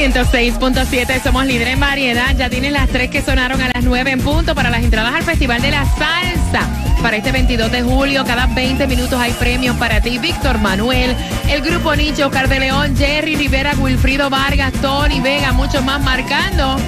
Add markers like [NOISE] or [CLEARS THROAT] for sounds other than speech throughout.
106.7 somos líderes en variedad. Ya tienen las tres que sonaron a las 9 en punto para las entradas al Festival de la Salsa. Para este 22 de julio, cada 20 minutos hay premios para ti. Víctor Manuel, el grupo Nicho, Oscar de León, Jerry Rivera, Wilfrido Vargas, Tony Vega, muchos más marcando.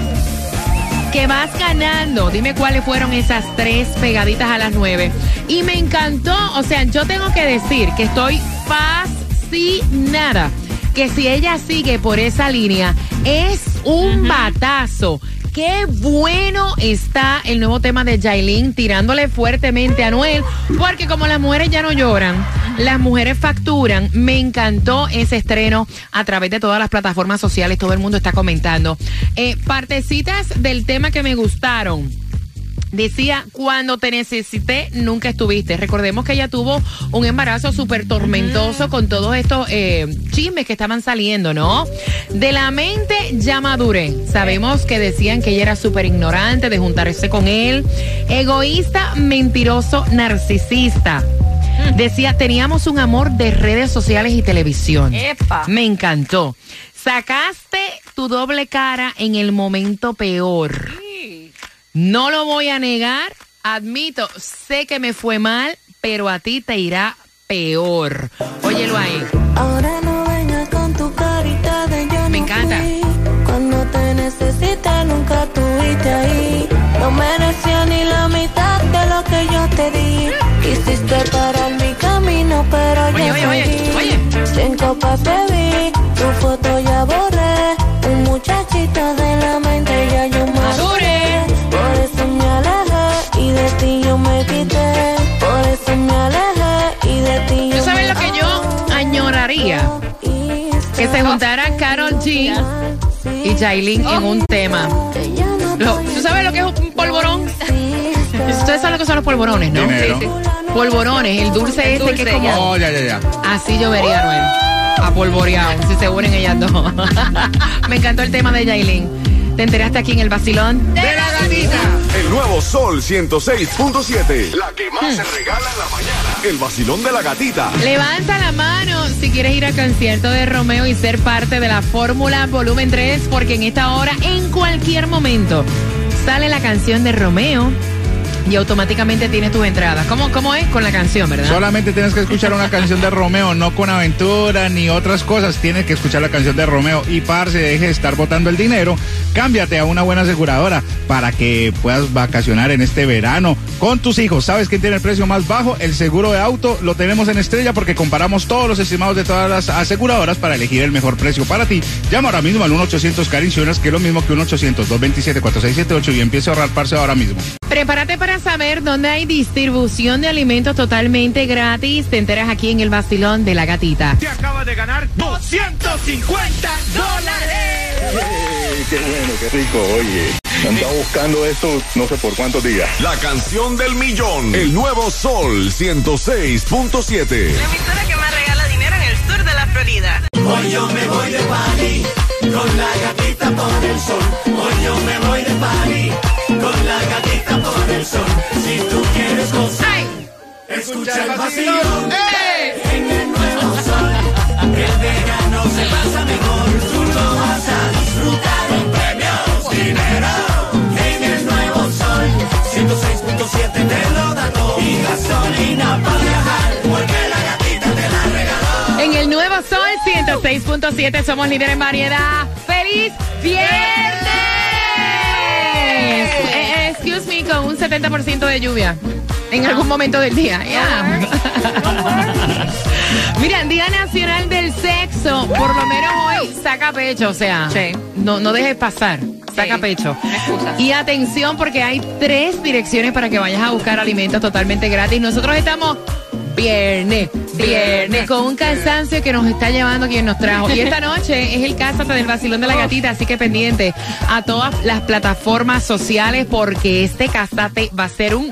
Que vas ganando. Dime cuáles fueron esas tres pegaditas a las 9. Y me encantó, o sea, yo tengo que decir que estoy fascinada que si ella sigue por esa línea, es un batazo. Qué bueno está el nuevo tema de Jailin tirándole fuertemente a Noel, porque como las mujeres ya no lloran, las mujeres facturan. Me encantó ese estreno a través de todas las plataformas sociales, todo el mundo está comentando. Eh, partecitas del tema que me gustaron. Decía, cuando te necesité, nunca estuviste. Recordemos que ella tuvo un embarazo súper tormentoso con todos estos eh, chismes que estaban saliendo, ¿no? De la mente ya maduré. Sabemos que decían que ella era súper ignorante de juntarse con él. Egoísta, mentiroso, narcisista. Decía, teníamos un amor de redes sociales y televisión. Epa. Me encantó. Sacaste tu doble cara en el momento peor. No lo voy a negar, admito, sé que me fue mal, pero a ti te irá peor. Óyelo ahí. Ahora no vengas con tu carita de yo Me no encanta. fui. Cuando te necesité nunca estuviste ahí. No merecía ni la mitad de lo que yo te di. Quisiste parar mi camino, pero Oye, yo oye, oye, seguí. oye. Sin copas bebí, tu foto ya borré. Que se juntaran Carol G y Jailin en un tema. Lo- ¿Tú sabes lo que es un polvorón? Ustedes saben lo que son los polvorones, ¿no? Sí, sí. Polvorones, el dulce este que es como... Oh, ya, ya, ya. Así yo vería, Noel. A polvoreado, si se unen ellas dos. [LAUGHS] Me encantó el tema de Jailin. ¿Te enteraste aquí en el vacilón? ¡De la gatita! El nuevo Sol 106.7. La que más se regala. El vacilón de la gatita. Levanta la mano si quieres ir al concierto de Romeo y ser parte de la Fórmula Volumen 3, porque en esta hora, en cualquier momento, sale la canción de Romeo y automáticamente tienes tus entradas. ¿Cómo, cómo es? Con la canción, ¿verdad? Solamente tienes que escuchar una canción de Romeo, no con aventura ni otras cosas. Tienes que escuchar la canción de Romeo y parce, deje de estar botando el dinero. Cámbiate a una buena aseguradora para que puedas vacacionar en este verano con tus hijos. ¿Sabes quién tiene el precio más bajo? El seguro de auto lo tenemos en Estrella porque comparamos todos los estimados de todas las aseguradoras para elegir el mejor precio para ti. Llama ahora mismo al 1-800 Carinciones, que es lo mismo que un 800-227-4678 y empiece a ahorrar parce ahora mismo. Prepárate para saber dónde hay distribución de alimentos totalmente gratis. Te enteras aquí en el vacilón de la gatita. Te acaba de ganar 250 dólares. qué bueno, qué rico, oye. Andaba buscando esto no sé por cuántos días. La canción del millón. El nuevo Sol 106.7. emisora que más regala dinero en el sur de la Florida. Hoy yo me voy de party con la gatita por el sol. Hoy yo me voy de party con la gatita por el sol. Si tú quieres gozar, escucha el vacilón. En el nuevo sol, el verano se pasa mejor. Tú lo vas a disfrutar con premios, dinero. En el nuevo sol, 106.7 te lo da todo. Y gasolina para viajar, nuevo Sol 106.7 somos líderes en variedad. ¡Feliz viernes! Miami con un 70% de lluvia en algún momento del día. Ya. Mira, Día Nacional del Sexo, por lo menos hoy saca pecho, o sea, Sí. no, no dejes pasar, saca Sí, pecho. Y atención porque hay tres direcciones para que vayas a buscar alimentos totalmente gratis. Nosotros estamos viernes, viernes, con un cansancio que nos está llevando quien nos trajo. Y esta noche es el Cásate del Vacilón de la Gatita, así que pendiente a todas las plataformas sociales porque este Cásate va a ser un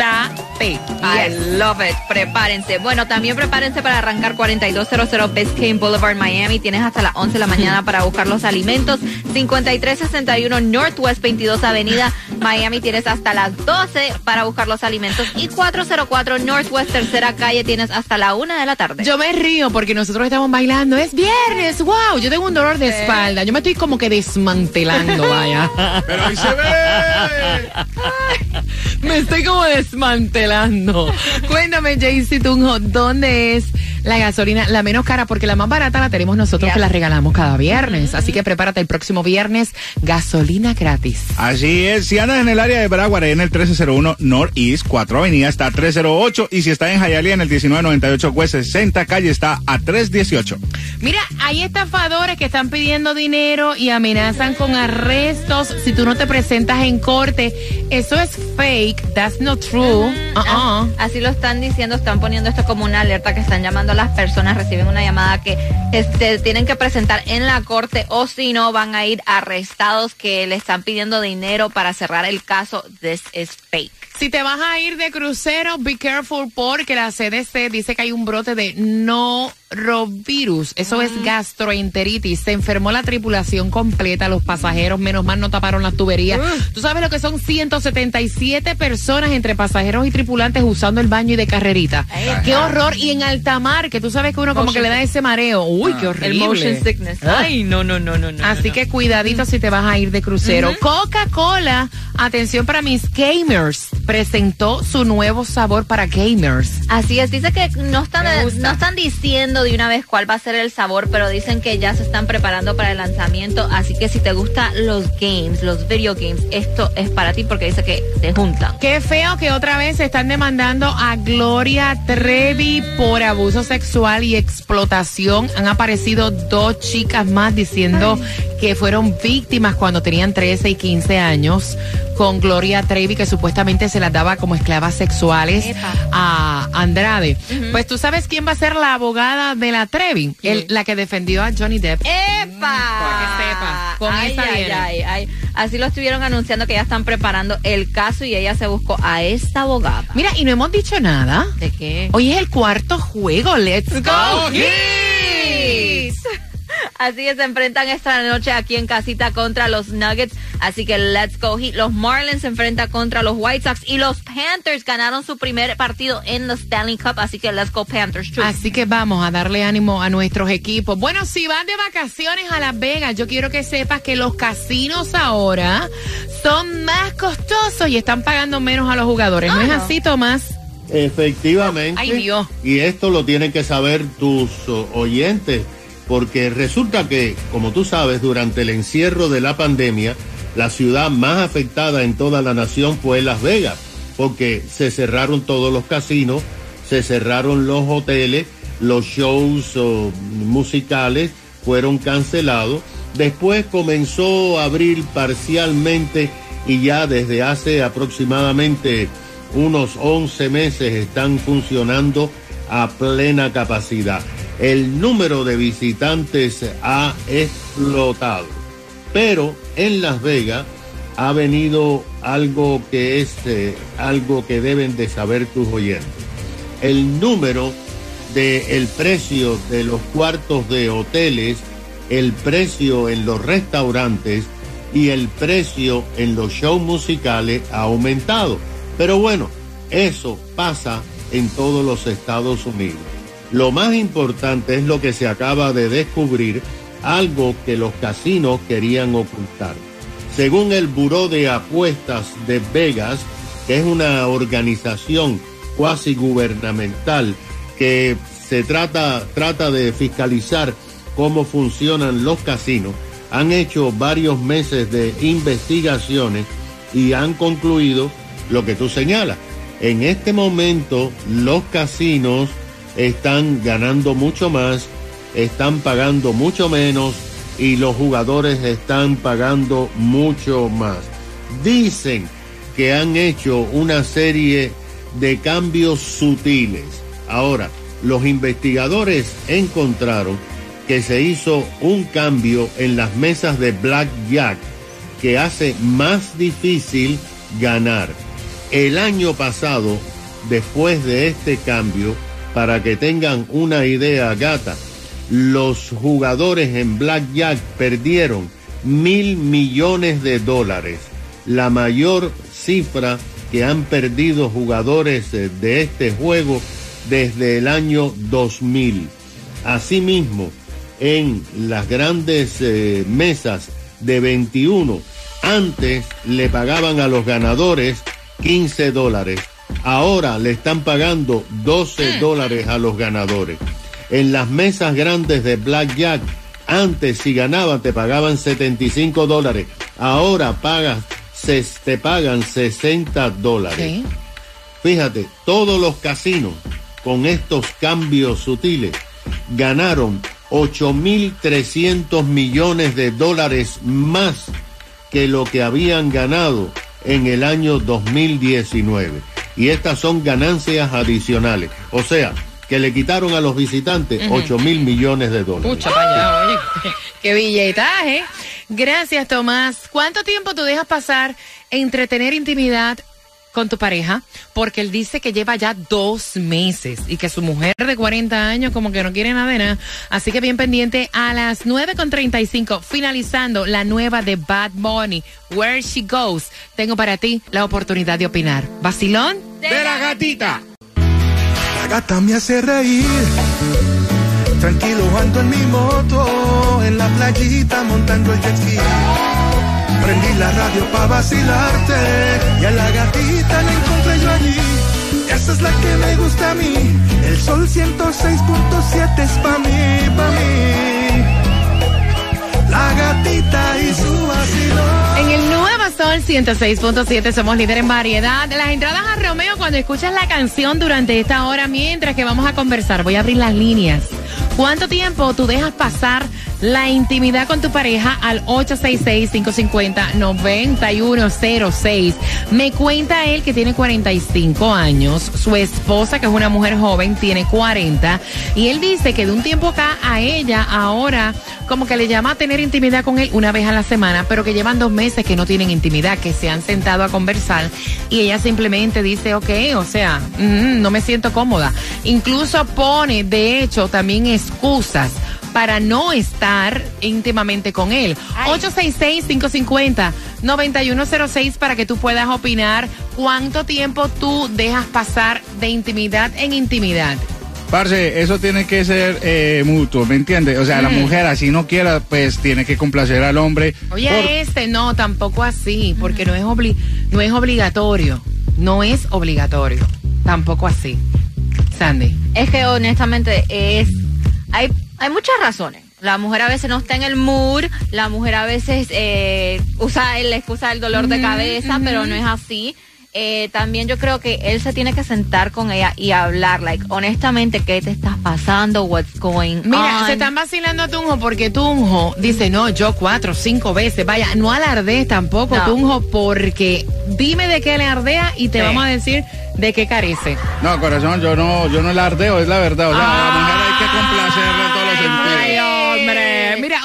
I love it. Prepárense. Bueno, también prepárense para arrancar 4200 Biscayne Boulevard, Miami. Tienes hasta las 11 de la mañana para buscar los alimentos. 5361 Northwest 22 Avenida, Miami. Tienes hasta las 12 para buscar los alimentos. Y 404 Northwest Tercera Calle. Tienes hasta la 1 de la tarde. Yo me río porque nosotros estamos bailando. Es viernes, wow. Yo tengo un dolor de espalda. Yo me estoy como que desmantelando, vaya. [LAUGHS] Pero ahí se ve. [LAUGHS] Me estoy como desmantelando. Cuéntame, Jaycee Tunjo, ¿dónde es la gasolina la menos cara? Porque la más barata la tenemos nosotros Yes. que la regalamos cada viernes. Así que prepárate el próximo viernes, gasolina gratis. Así es, si andas en el área de Broward, en el 1301 Northeast 4 Avenida está a 308 y si está en Hialeah en el 1998 West 60 Calle está a 318. Mira, hay estafadores que están pidiendo dinero y amenazan con arrestos si tú no te presentas en corte. Eso es fake, that's not true. Uh-uh. Así lo están diciendo, están poniendo esto como una alerta que están llamando a las personas, reciben una llamada que este, tienen que presentar en la corte o si no van a ir arrestados que le están pidiendo dinero para cerrar el caso. This is fake. Si te vas a ir de crucero, be careful porque la CDC dice que hay un brote de norovirus. Eso es gastroenteritis. Se enfermó la tripulación completa, los pasajeros, menos mal no taparon las tuberías. Tú sabes lo que son 177 personas entre pasajeros y tripulantes usando el baño y de carrerita. Qué horror. Y en alta mar, que tú sabes que uno como que le da ese mareo. Uy, qué horrible. El motion sickness. Ay, no, no, no, no, no. Así que cuidadito si te vas a ir de crucero. Coca-Cola, atención para mis gamers, presentó su nuevo sabor para gamers. Así es, dice que no están, no diciendo de una vez cuál va a ser el sabor, pero dicen que ya se están preparando para el lanzamiento. Así que si te gustan los games, los video games, esto es para ti porque dice que se juntan. Qué feo que otra vez están demandando a Gloria Trevi por abuso sexual y explotación. Han aparecido dos chicas más diciendo que fueron víctimas cuando tenían 13 y 15 años con Gloria Trevi que supuestamente se las daba como esclavas sexuales Epa. a Andrade. Pues tú sabes quién va a ser la abogada de la Trevi, El- la que defendió a Johnny Depp. ¡Epa! Para que sepa, con ay, esa ay, ay, ay. Así lo estuvieron anunciando que ya están preparando el caso y ella se buscó a esta abogada. Mira, y no hemos dicho nada. ¿De qué? Hoy es el cuarto juego. Let's go. Heat. Así que se enfrentan esta noche aquí en casita contra los Nuggets. Así que let's go Heat. Los Marlins se enfrentan contra los White Sox y los Panthers ganaron su primer partido en la Stanley Cup. Así que let's go Panthers. Chus. Así que vamos a darle ánimo a nuestros equipos. Bueno, si van de vacaciones a Las Vegas, yo quiero que sepas que los casinos ahora son más costosos y están pagando menos a los jugadores. ¿No es Ah, así, Tomás? Efectivamente. Ay, Dios. Y esto lo tienen que saber tus oh, oyentes, porque resulta que, como tú sabes, durante el encierro de la pandemia, la ciudad más afectada en toda la nación fue Las Vegas, porque se cerraron todos los casinos, se cerraron los hoteles, los shows oh, musicales fueron cancelados. Después comenzó a abrir parcialmente y ya desde hace aproximadamente unos 11 meses están funcionando a plena capacidad. El número de visitantes ha explotado. Pero en Las Vegas ha venido algo que es eh, algo que deben de saber tus oyentes. El número de el precio de los cuartos de hoteles, el precio en los restaurantes y el precio en los shows musicales ha aumentado. Pero bueno, eso pasa en todos los Estados Unidos. Lo más importante es lo que se acaba de descubrir, algo que los casinos querían ocultar. Según el Buró de Apuestas de Vegas, que es una organización cuasi gubernamental que se trata, trata de fiscalizar cómo funcionan los casinos, han hecho varios meses de investigaciones y han concluido lo que tú señalas. En este momento los casinos están ganando mucho más, están pagando mucho menos y los jugadores están pagando mucho más. Dicen que han hecho una serie de cambios sutiles. Ahora, los investigadores encontraron que se hizo un cambio en las mesas de blackjack que hace más difícil ganar. El año pasado, después de este cambio, para que tengan una idea gata, los jugadores en blackjack perdieron mil millones de dólares, la mayor cifra que han perdido jugadores eh, de este juego desde el año 2000. Asimismo, en las grandes eh, mesas de 21, antes le pagaban a los ganadores 15 dólares, ahora le están pagando 12 dólares a los ganadores. En las mesas grandes de Blackjack, antes si ganaban te pagaban 75 dólares, ahora pagas, se, te pagan 60 dólares. Fíjate, todos los casinos con estos cambios sutiles ganaron 8.300 millones de dólares más que lo que habían ganado en el año 2019. Y estas son ganancias adicionales. O sea, que le quitaron a los visitantes 8 mil millones de dólares. Pucha, allá, oye. [LAUGHS] Qué billetaje. Gracias, Tomás. ¿Cuánto tiempo tú dejas pasar entre tener intimidad con tu pareja? Porque él dice que lleva ya dos meses y que su mujer de 40 años como que no quiere nada de nada. Así que bien pendiente a las 9.35, finalizando la nueva de Bad Bunny, Where She Goes. Tengo para ti la oportunidad de opinar. De la gatita. La gata me hace reír. Tranquilo ando en mi moto, en la playita montando el jet ski. Prendí la radio pa' vacilarte y a la gatita la encontré yo allí. Esa es la que me gusta a mí. El sol 106.7 es pa' mí, pa' mí. La gatita y su vacilón. En el Sol 106.7 somos líder en variedad. Las entradas a Romeo cuando escuchas la canción durante esta hora mientras que vamos a conversar. Voy a abrir las líneas. ¿Cuánto tiempo tú dejas pasar la intimidad con tu pareja al 866-550-9106? Me cuenta él que tiene 45 años, su esposa que es una mujer joven tiene 40 y él dice que de un tiempo acá a ella ahora como que le llama a tener intimidad con él una vez a la semana, pero que llevan dos meses que no tienen intimidad, que se han sentado a conversar y ella simplemente dice, ok, o sea, mm, no me siento cómoda. Incluso pone, de hecho, también excusas para no estar íntimamente con él. 866-550-9106 para que tú puedas opinar cuánto tiempo tú dejas pasar de intimidad en intimidad. Parce, eso tiene que ser eh, mutuo, ¿me entiendes? O sea, la Mm. mujer así no quiera, pues tiene que complacer al hombre. Oye, Por- este no, tampoco así, porque no es, obli no es obligatorio. No es obligatorio. Tampoco así. Sandy. Es que honestamente es hay hay muchas razones. La mujer a veces no está en el mood, la mujer a veces eh, usa la excusa del dolor de cabeza, pero no es así. Eh, también yo creo que él se tiene que sentar con ella y hablar, like, honestamente, ¿qué te estás pasando? What's going Mira, on? se están vacilando a Tunjo porque Tunjo dice, no, yo cuatro, cinco veces. Vaya, no alardees tampoco, No. Tunjo, porque dime de qué le ardea y te Sí. vamos a decir de qué carece. No, corazón, yo no, yo no la ardeo, es la verdad. O sea, a la mujer hay que complacerla Ay, hombre. Mira,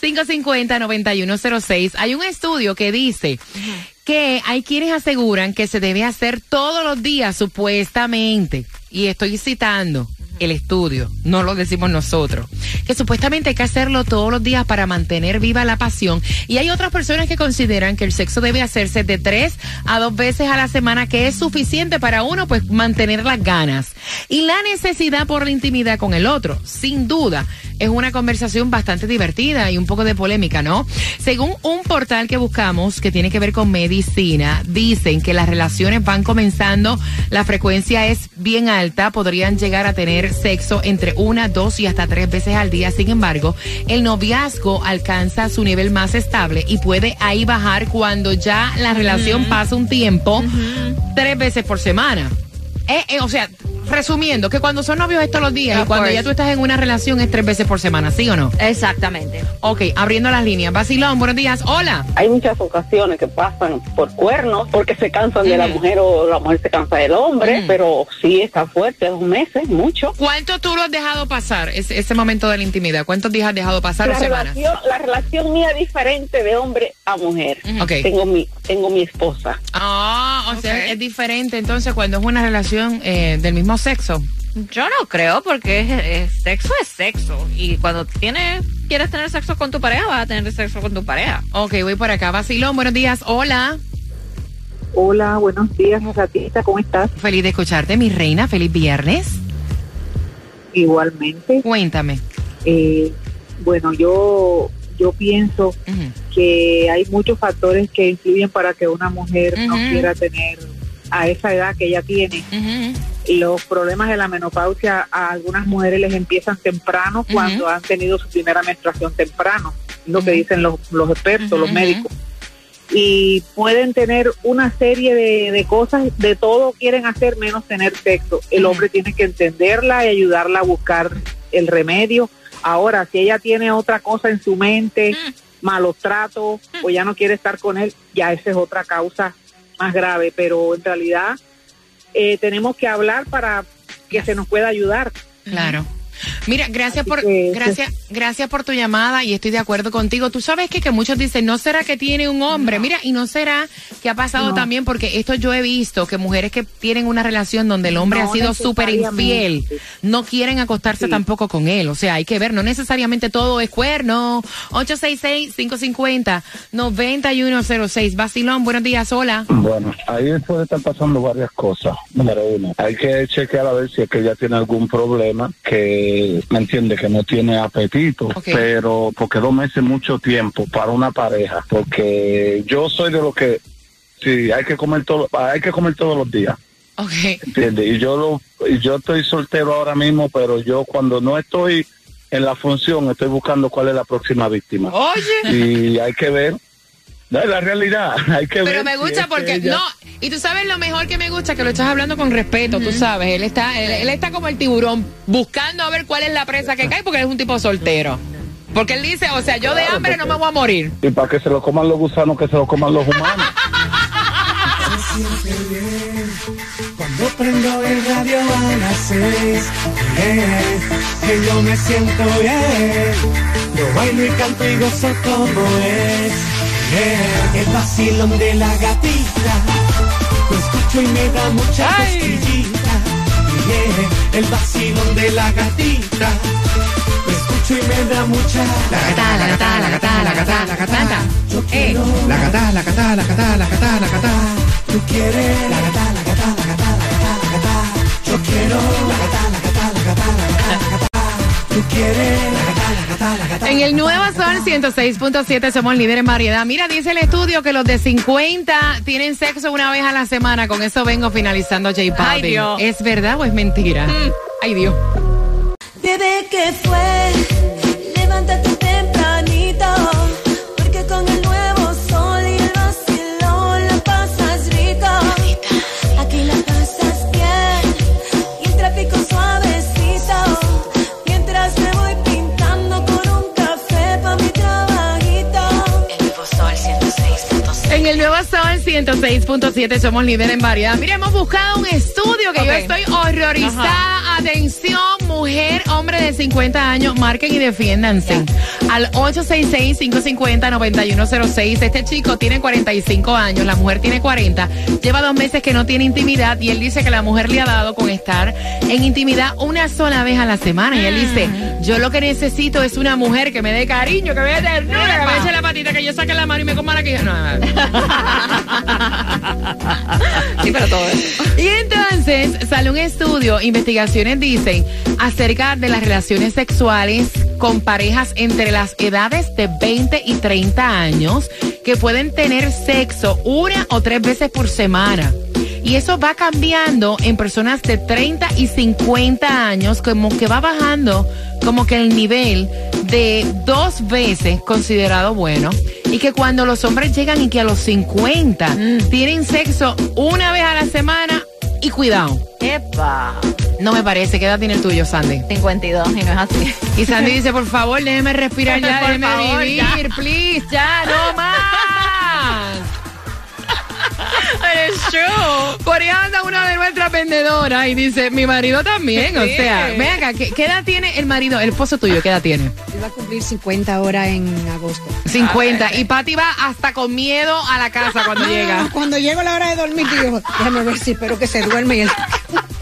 866-550-9106. Hay un estudio que dice que hay quienes aseguran que se debe hacer todos los días, supuestamente. Y estoy citando el estudio, no lo decimos nosotros, que supuestamente hay que hacerlo todos los días para mantener viva la pasión. Y hay otras personas que consideran que el sexo debe hacerse de tres a dos veces a la semana, que es suficiente para uno, pues mantener las ganas. Y la necesidad por la intimidad con el otro, sin duda, es una conversación bastante divertida y un poco de polémica, ¿no? Según un portal que buscamos que tiene que ver con medicina, dicen que las relaciones van comenzando, la frecuencia es bien alta, podrían llegar a tener sexo entre una, dos y hasta tres veces al día. Sin embargo, el noviazgo alcanza su nivel más estable y puede ahí bajar cuando ya la relación pasa un tiempo, tres veces por semana. Eh, eh, o sea, resumiendo, que cuando son novios es todos los días y cuando course. ya tú estás en una relación es tres veces por semana, ¿sí o no? Exactamente. Ok, abriendo las líneas. Basilón, buenos días. Hola. Hay muchas ocasiones que pasan por cuernos porque se cansan de la mujer o la mujer se cansa del hombre, pero sí está fuerte, dos meses, mucho. ¿Cuánto tú lo has dejado pasar, ese, ese momento de la intimidad? ¿Cuántos días has dejado pasar o La semanas? relación, la relación mía es diferente de hombre a mujer. Ok. Tengo mi tengo mi esposa. Ah, o sea, es diferente entonces cuando es una relación eh, del mismo sexo. Yo no creo porque es- es- sexo es sexo y cuando tienes quieres tener sexo con tu pareja vas a tener sexo con tu pareja. Ok, voy por acá. Basilón, buenos días. Hola. Hola, buenos días, Gatita, ¿cómo estás? Feliz de escucharte, mi reina. Feliz viernes. Igualmente. Cuéntame. Eh, bueno, yo yo pienso que hay muchos factores que influyen para que una mujer no quiera tener a esa edad que ella tiene. Los problemas de la menopausia a algunas mujeres les empiezan temprano cuando han tenido su primera menstruación temprano, lo que dicen los, los expertos, los médicos. Y pueden tener una serie de, de cosas, de todo quieren hacer menos tener sexo. El hombre tiene que entenderla y ayudarla a buscar el remedio. Ahora, si ella tiene otra cosa en su mente, malos tratos, o ya no quiere estar con él, ya esa es otra causa más grave. Pero en realidad eh, tenemos que hablar para que se nos pueda ayudar. Claro. Mira, gracias Así por que- gracias gracias por tu llamada y estoy de acuerdo contigo. Tú sabes que, que muchos dicen, ¿no será que tiene un hombre? Mira, y no será que ha pasado No. también porque esto yo he visto que mujeres que tienen una relación donde el hombre No ha sido súper infiel, no quieren acostarse tampoco con él. O sea, hay que ver, no necesariamente todo es cuerno. 866-550-9106. Basilón, buenos días, hola. Bueno, ahí puede estar pasando varias cosas. Número uno, hay que chequear a ver si es que ella tiene algún problema, que me entiende que no tiene apetito, pero porque dos meses es mucho tiempo para una pareja, porque yo soy de los que sí hay que comer todo, hay que comer todos los días. Ok. ¿Entiendes? Y yo lo, y yo estoy soltero ahora mismo, pero yo cuando no estoy en la función estoy buscando cuál es la próxima víctima. Oye. Y hay que ver, no es la realidad, [LAUGHS] hay que ver. Pero me gusta porque ella- no, y tú sabes lo mejor que me gusta que lo estás hablando con respeto, tú sabes, él está él, él está como el tiburón buscando a ver cuál es la presa que cae porque él es un tipo soltero. Porque él dice, o sea, yo de hambre no me voy a morir. Y para que se lo coman los gusanos, que se lo coman los humanos. [LAUGHS] Cuando prendo el radio a las seis, yeah, que yo me siento bien. Yo bailo y canto y gozo como es. Yeah. El vacilón de la gatita, lo escucho y me da mucha cosquillita. Yeah, el vacilón de la gatita, lo escucho y me da mucha. La gata, la gata, la gata, la gata, la gata. Yo quiero. La gata, la gata, la gata, la gata, la gata. Tú quieres la gata, la gata, la gata, la gata, la gata. Yo quiero la gata, la gata, Tú quieres. En el nuevo Sol 106.7 somos líderes en variedad. Mira, dice el estudio que los de 50 tienen sexo una vez a la semana. Con eso vengo finalizando J Balvin. Ay, Dios. ¿Es verdad o es mentira? Ay, Dios. Bebé, ¿qué fue? Levántate tempranito, Sol 106.7 somos líderes en variedad. Mira, hemos buscado un estudio que yo estoy horrorizada. Atención, mujer, hombre de 50 años, marquen y defiéndanse. Al 866-550-9106. Este chico tiene 45 años, la mujer tiene 40. Lleva dos meses que no tiene intimidad y él dice que la mujer le ha dado con estar en intimidad una sola vez a la semana. Y él dice, yo lo que necesito es una mujer que me dé cariño, que me dé ternura, que me eche la patita, que yo saque la mano y me coma la que No, no, no. [LAUGHS] Sí, pero todo eso. Y entonces sale un estudio, investigaciones dicen acerca de las relaciones sexuales con parejas entre las edades de 20 y 30 años que pueden tener sexo una o tres veces por semana. Y eso va cambiando en personas de 30 y 50 años, como que va bajando como que el nivel de dos veces considerado bueno. Y que cuando los hombres llegan y que a los 50 tienen sexo una vez a la semana, y cuidado. Epa. No me parece. ¿Qué edad tiene el tuyo, Sandy? 52, y no es así. Y Sandy dice, por favor, déjeme respirar ya, [LAUGHS] Por déjeme favor, vivir, ya. please, ya, no [LAUGHS] más. It's true. Por ahí anda una de nuestras vendedoras y dice, mi marido también, o sea, ven acá, ¿qué, qué edad tiene el marido, el esposo tuyo, qué edad tiene? Iba a cumplir 50 horas en agosto. 50. Y Patty va hasta con miedo a la casa cuando No, llega. Cuando llego la hora de dormir, digo, déjame ver si espero que se duerme. Y el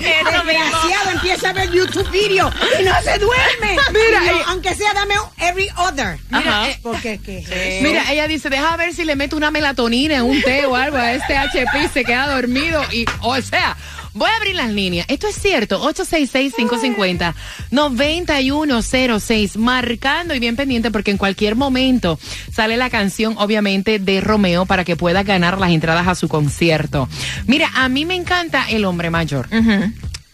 desgraciado empieza a ver YouTube video y no se duerme. Mira, eh, aunque sea, dame un every other. Mira, eh, porque ¿qué es eso? Mira, ella dice, deja ver si le meto una melatonina en un té o algo a este HP y se queda dormido. Y, o sea, voy a abrir las líneas. Esto es cierto, 866-550-9106, marcando y bien pendiente porque en cualquier momento sale la canción, obviamente, de Romeo para que pueda ganar las entradas a su concierto. Mira, a mí me encanta el hombre mayor.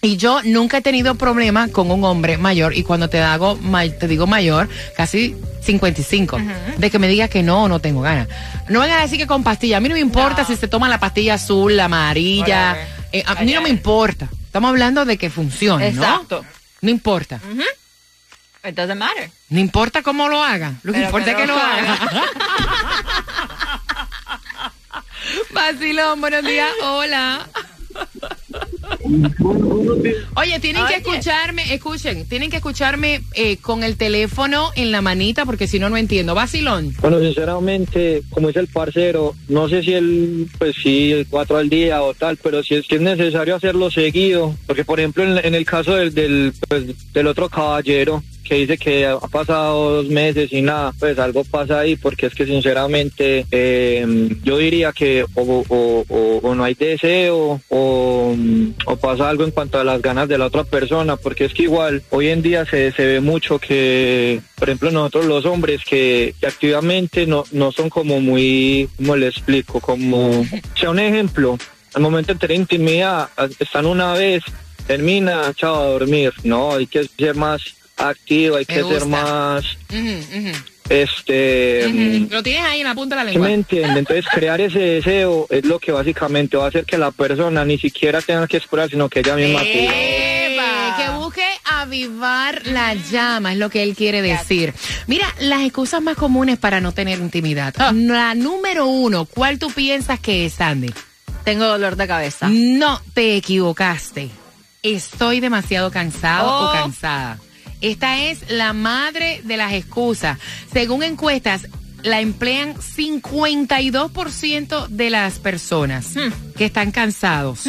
Y yo nunca he tenido problema con un hombre mayor y cuando te hago te digo mayor, casi 55, de que me diga que no, no tengo ganas. No vengan a decir que con pastilla, a mí no me importa si se toma la pastilla azul, la amarilla, eh, a mí no me importa. Estamos hablando de que funcione, ¿no? Exacto. No importa. It doesn't matter. No importa cómo lo haga, lo que Pero importa es que no lo haga. [LAUGHS] Vacilón, buenos días, [LAUGHS] hola. Oye, tienen que escucharme, escuchen, tienen que escucharme eh, con el teléfono en la manita porque si no, no entiendo. Vacilón. Bueno, sinceramente, como dice el parcero, no sé si él, pues sí, el cuatro al día o tal, pero si es que es necesario hacerlo seguido, porque por ejemplo en, en el caso del, del, pues, del otro caballero, que dice que ha pasado dos meses y nada, pues algo pasa ahí, porque es que sinceramente eh, yo diría que o, no hay deseo o, pasa algo en cuanto a las ganas de la otra persona, porque es que igual hoy en día se, se ve mucho que, por ejemplo, nosotros los hombres que, activamente no, no son como muy, ¿cómo le explico? Como, sea, un ejemplo, al momento de tener intimidad, están una vez, termina, chao, a dormir, no, hay que ser más activo, hay Me que gusta. ser más, Ujú, ujú, este... ujú. Lo tienes ahí en la punta de la ¿Sí lengua. me entiende? Entonces crear ese deseo es lo que básicamente va a hacer que la persona ni siquiera tenga que esperar, sino que ella misma. Eh, que busque avivar la llama, es lo que él quiere decir. Mira, las excusas más comunes para no tener intimidad. La número uno, ¿cuál tú piensas que es, Sandy? Tengo dolor de cabeza. No, te equivocaste. Estoy demasiado cansado Oh. o cansada. Esta es la madre de las excusas. Según encuestas, la emplean 52% de las personas que están cansados.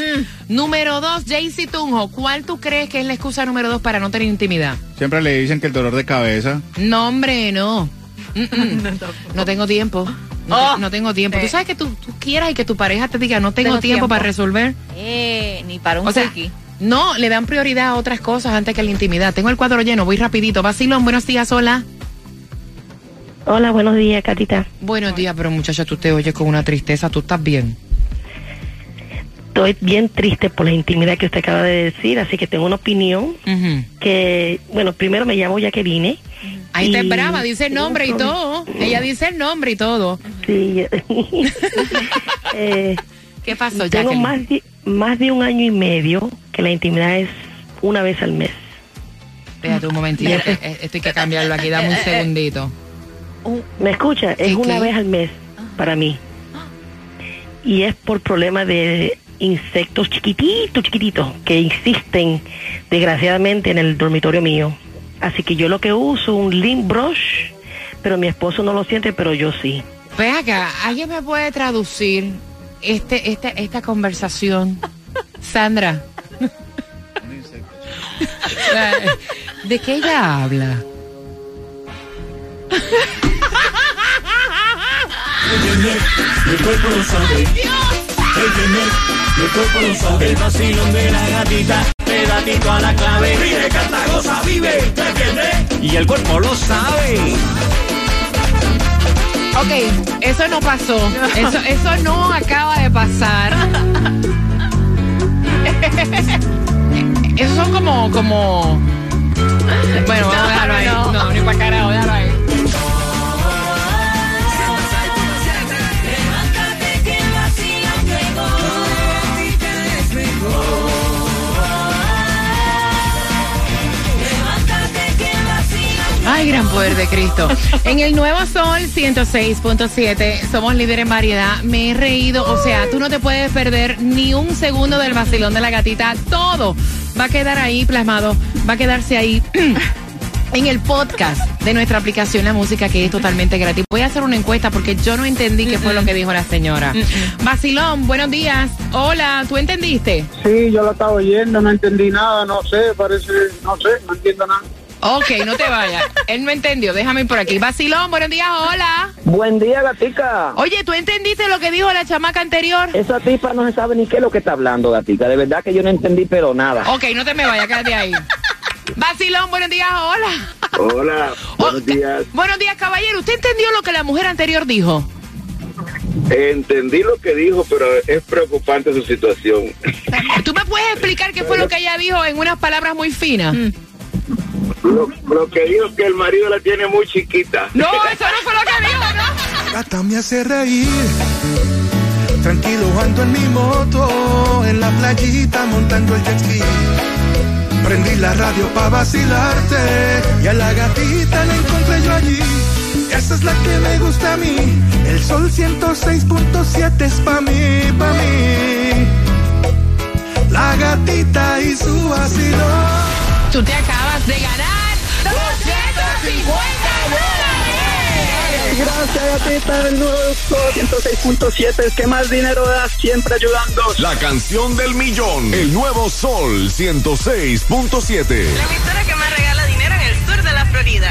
Número dos, Jaycee Tunjo, ¿cuál tú crees que es la excusa número dos para no tener intimidad? Siempre le dicen que el dolor de cabeza. No, hombre, no. [LAUGHS] Mm-mm. no tengo tiempo. No, te- Oh. no tengo tiempo. Sí. Tú sabes que tú, tú quieras y que tu pareja te diga, no tengo, Tengo tiempo, tiempo. para resolver. Eh, ni para un O sea. No, le dan prioridad a otras cosas antes que la intimidad. Tengo el cuadro lleno, voy rapidito. Vacilón, buenos días, hola. Hola, buenos días, Catita. Buenos días, pero muchacha, tú te oyes con una tristeza, tú estás bien. Estoy bien triste por la intimidad que usted acaba de decir, así que tengo una opinión que, bueno, primero me llamo Jacqueline. Ahí está brava, dice el nombre y tengo todo. Ella dice el nombre y todo. Sí. [LAUGHS] [LAUGHS] Eh, ¿Qué pasó, tengo Jacqueline? más de, más de un año y medio que la intimidad es una vez al mes. Espérate un momentito, eh, eh, esto hay que cambiarlo aquí, dame un segundito. ¿Me escucha? Es ¿Qué, una qué? vez al mes para mí. Y es por problemas de insectos chiquititos, chiquititos, que existen desgraciadamente en el dormitorio mío. Así que yo lo que uso un lint brush, pero mi esposo no lo siente, pero yo sí. Ve acá, ¿alguien me puede traducir este, este, esta conversación? [LAUGHS] Sandra. ¿De qué ella habla? Mi cuerpo lo sabe. El el cuerpo lo sabe. El vacilón de la gatita, pedatito a la clave. Vive, canta, goza, vive. El viene, y el cuerpo lo sabe. Ok, eso no pasó. Eso, eso no acaba de pasar. [LAUGHS] Esos son como, como. Bueno, vamos a dejarlo ahí. No, ni para ahí. Es Levántate que el vacilón Ay, gran poder de Cristo. En el Nuevo Sol 106.7 somos líderes en variedad. Me he reído, o sea, tú no te puedes perder ni un segundo del vacilón de la gatita. Todo va a quedar ahí plasmado, va a quedarse ahí. [CLEARS THROAT] En el podcast de nuestra aplicación La Música, que es totalmente gratis. Voy a hacer una encuesta porque yo no entendí qué fue lo que dijo la señora. Vacilón, buenos días. Hola, ¿tú entendiste? Sí, yo lo estaba oyendo, no entendí nada, no sé, parece, no sé, no entiendo nada. Ok, no te vayas. Él no entendió. Déjame ir por aquí. Vacilón, buenos días, hola. Buen día, gatica. Oye, ¿tú entendiste lo que dijo la chamaca anterior? Esa tipa no se sabe ni qué es lo que está hablando, gatica. De verdad que yo no entendí, pero nada. Ok, no te me vayas, quédate ahí. Vacilón, buenos días, hola. Hola, buenos días. Buenos días, caballero. ¿Usted entendió lo que la mujer anterior dijo? Entendí lo que dijo, pero es preocupante su situación. ¿Tú me puedes explicar qué fue lo que ella dijo en unas palabras muy finas? Lo, lo que dijo es que el marido la tiene muy chiquita. No, eso no fue lo que dijo, ¿no? Gata me hace reír. Tranquilo ando en mi moto, en la playita montando el jet ski. Prendí la radio pa' vacilarte y a la gatita la encontré yo allí. Esa es la que me gusta a mí. El sol 106.7 es pa' mí, pa' mí. La gatita y su vacilón. Tú te acabas de ganar 250 dólares. Gracias, gatita, del nuevo Sol 106.7, el que más dinero da, siempre ayudando. La canción del millón. El nuevo Sol 106.7. La emisora que más regala dinero en el sur de la Florida.